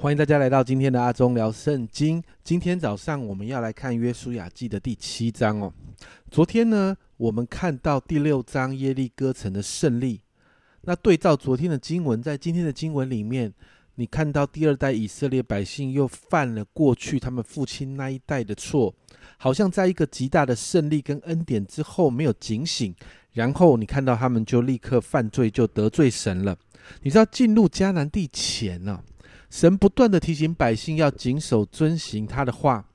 欢迎大家来到今天的阿忠聊圣经。今天早上我们要来看约书亚记的第七章哦。昨天呢，我们看到第六章耶利哥城的胜利。那对照昨天的经文，在今天的经文里面，你看到第二代以色列百姓又犯了过去他们父亲那一代的错，好像在一个极大的胜利跟恩典之后没有警醒，然后你看到他们就立刻犯罪，就得罪神了。你知道进入迦南地前呢？神不断的提醒百姓要谨守遵行他的话，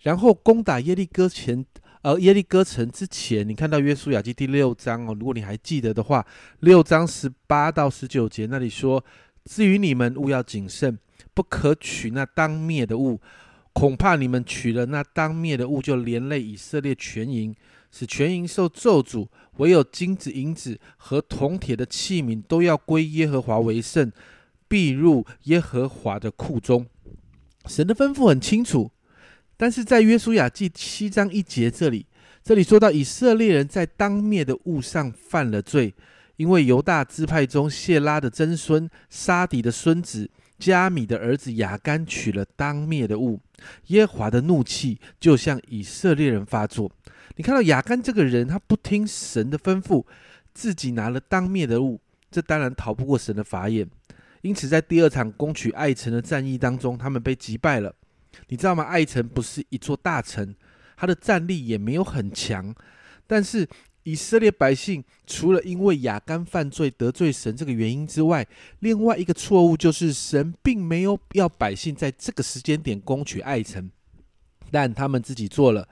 然后攻打耶利哥前，呃，耶利哥城之前，你看到约书亚记第六章哦，如果你还记得的话，六章十八到十九节那里说：至于你们，务要谨慎，不可取那当灭的物，恐怕你们取了那当灭的物，就连累以色列全营，使全营受咒诅。唯有金子、银子和铜铁的器皿，都要归耶和华为圣。必入耶和华的库中。神的吩咐很清楚，但是在约书亚记七章一节这里，这里说到以色列人在当灭的物上犯了罪，因为犹大支派中谢拉的曾孙沙底的孙子加米的儿子雅干取了当灭的物，耶和华的怒气就向以色列人发作。你看到雅干这个人，他不听神的吩咐，自己拿了当灭的物，这当然逃不过神的法眼。因此，在第二场攻取爱城的战役当中，他们被击败了。你知道吗？爱城不是一座大城，它的战力也没有很强。但是以色列百姓除了因为亚干犯罪得罪神这个原因之外，另外一个错误就是神并没有要百姓在这个时间点攻取爱城，但他们自己做了。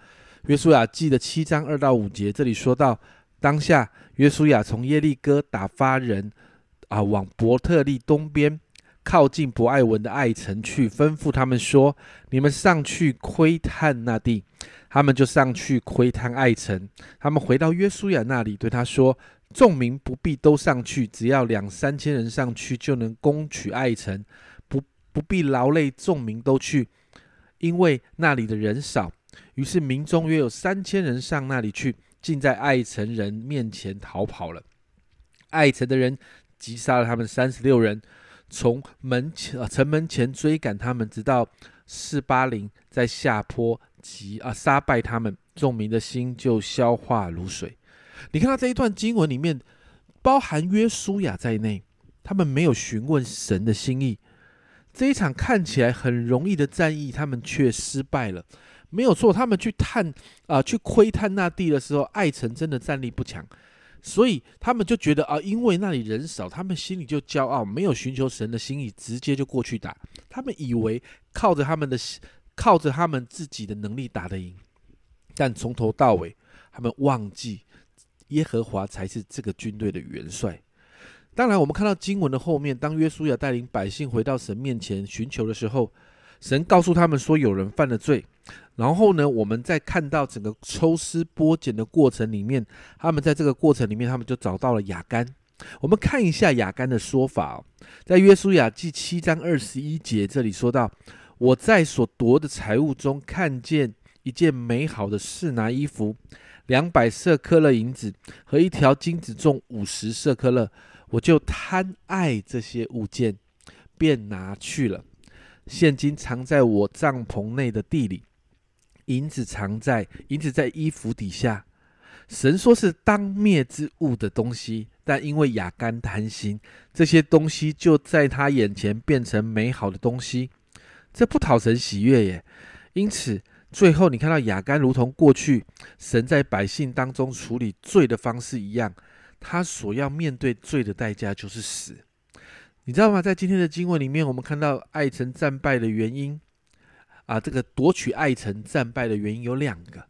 约书亚记的七章二到五节，这里说到：当下约书亚从耶利哥打发人。啊，往伯特利东边靠近伯艾文的爱城去，吩咐他们说：“你们上去窥探那地。”他们就上去窥探爱城。他们回到约书亚那里，对他说：“众民不必都上去，只要两三千人上去，就能攻取爱城，不不必劳累众民都去，因为那里的人少。”于是民中约有三千人上那里去，竟在爱城人面前逃跑了。爱城的人。击杀了他们三十六人，从门前城门前追赶他们，直到四八零，在下坡击啊杀败他们，众民的心就消化如水。你看到这一段经文里面，包含约书亚在内，他们没有询问神的心意。这一场看起来很容易的战役，他们却失败了。没有错，他们去探啊去窥探那地的时候，爱城真的战力不强。所以他们就觉得啊，因为那里人少，他们心里就骄傲，没有寻求神的心意，直接就过去打。他们以为靠着他们的靠着他们自己的能力打得赢，但从头到尾，他们忘记耶和华才是这个军队的元帅。当然，我们看到经文的后面，当约书亚带领百姓回到神面前寻求的时候，神告诉他们说，有人犯了罪。然后呢，我们在看到整个抽丝剥茧的过程里面，他们在这个过程里面，他们就找到了雅干。我们看一下雅干的说法，在约书亚记七章二十一节这里说到：“我在所夺的财物中看见一件美好的示拿衣服，两百色克勒银子和一条金子重五十色克勒，我就贪爱这些物件，便拿去了。现金藏在我帐篷内的地里。”银子藏在银子在衣服底下，神说是当灭之物的东西，但因为雅干贪心，这些东西就在他眼前变成美好的东西，这不讨神喜悦耶。因此，最后你看到雅干如同过去神在百姓当中处理罪的方式一样，他所要面对罪的代价就是死。你知道吗？在今天的经文里面，我们看到爱城战败的原因。啊，这个夺取爱城战败的原因有两个，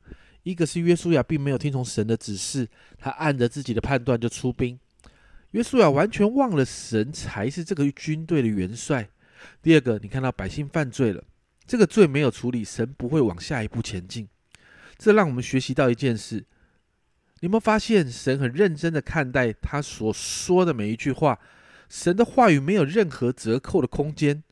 一个是约书亚并没有听从神的指示，他按着自己的判断就出兵，约书亚完全忘了神才是这个军队的元帅。第二个，你看到百姓犯罪了，这个罪没有处理，神不会往下一步前进。这让我们学习到一件事，你有没有发现神很认真的看待他所说的每一句话，神的话语没有任何折扣的空间。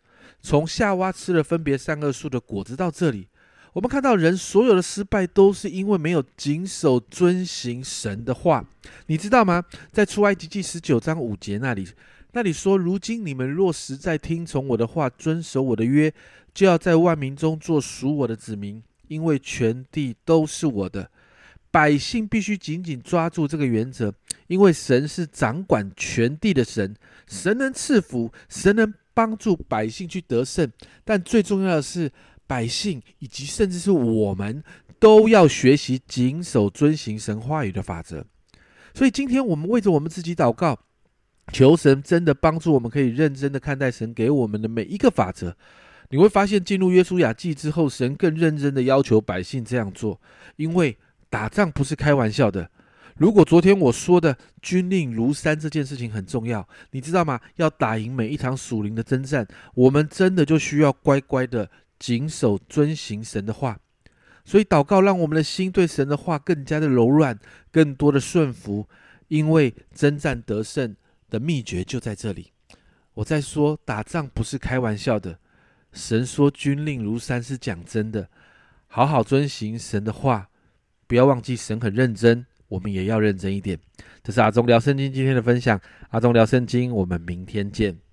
从夏娃吃了分别善恶树的果子到这里，我们看到人所有的失败都是因为没有谨守遵行神的话。你知道吗？在出埃及记十九章五节那里，那里说，如今你们若实在听从我的话，遵守我的约，就要在万民中做属我的子民，因为全地都是我的。百姓必须紧紧抓住这个原则，因为神是掌管全地的神，神能赐福，神能帮助百姓去得胜。但最重要的是，百姓以及甚至是我们都要学习谨守遵行神话语的法则。所以，今天我们为着我们自己祷告，求神真的帮助我们，可以认真的看待神给我们的每一个法则。你会发现，进入约书亚记之后，神更认真的要求百姓这样做，因为。打仗不是开玩笑的。如果昨天我说的军令如山这件事情很重要，你知道吗？要打赢每一场属灵的征战，我们真的就需要乖乖的谨守遵行神的话。所以祷告，让我们的心对神的话更加的柔软，更多的顺服。因为征战得胜的秘诀就在这里。我在说，打仗不是开玩笑的。神说军令如山是讲真的，好好遵行神的话。不要忘记，神很认真，我们也要认真一点。这是阿忠聊圣经今天的分享，阿忠聊圣经，我们明天见。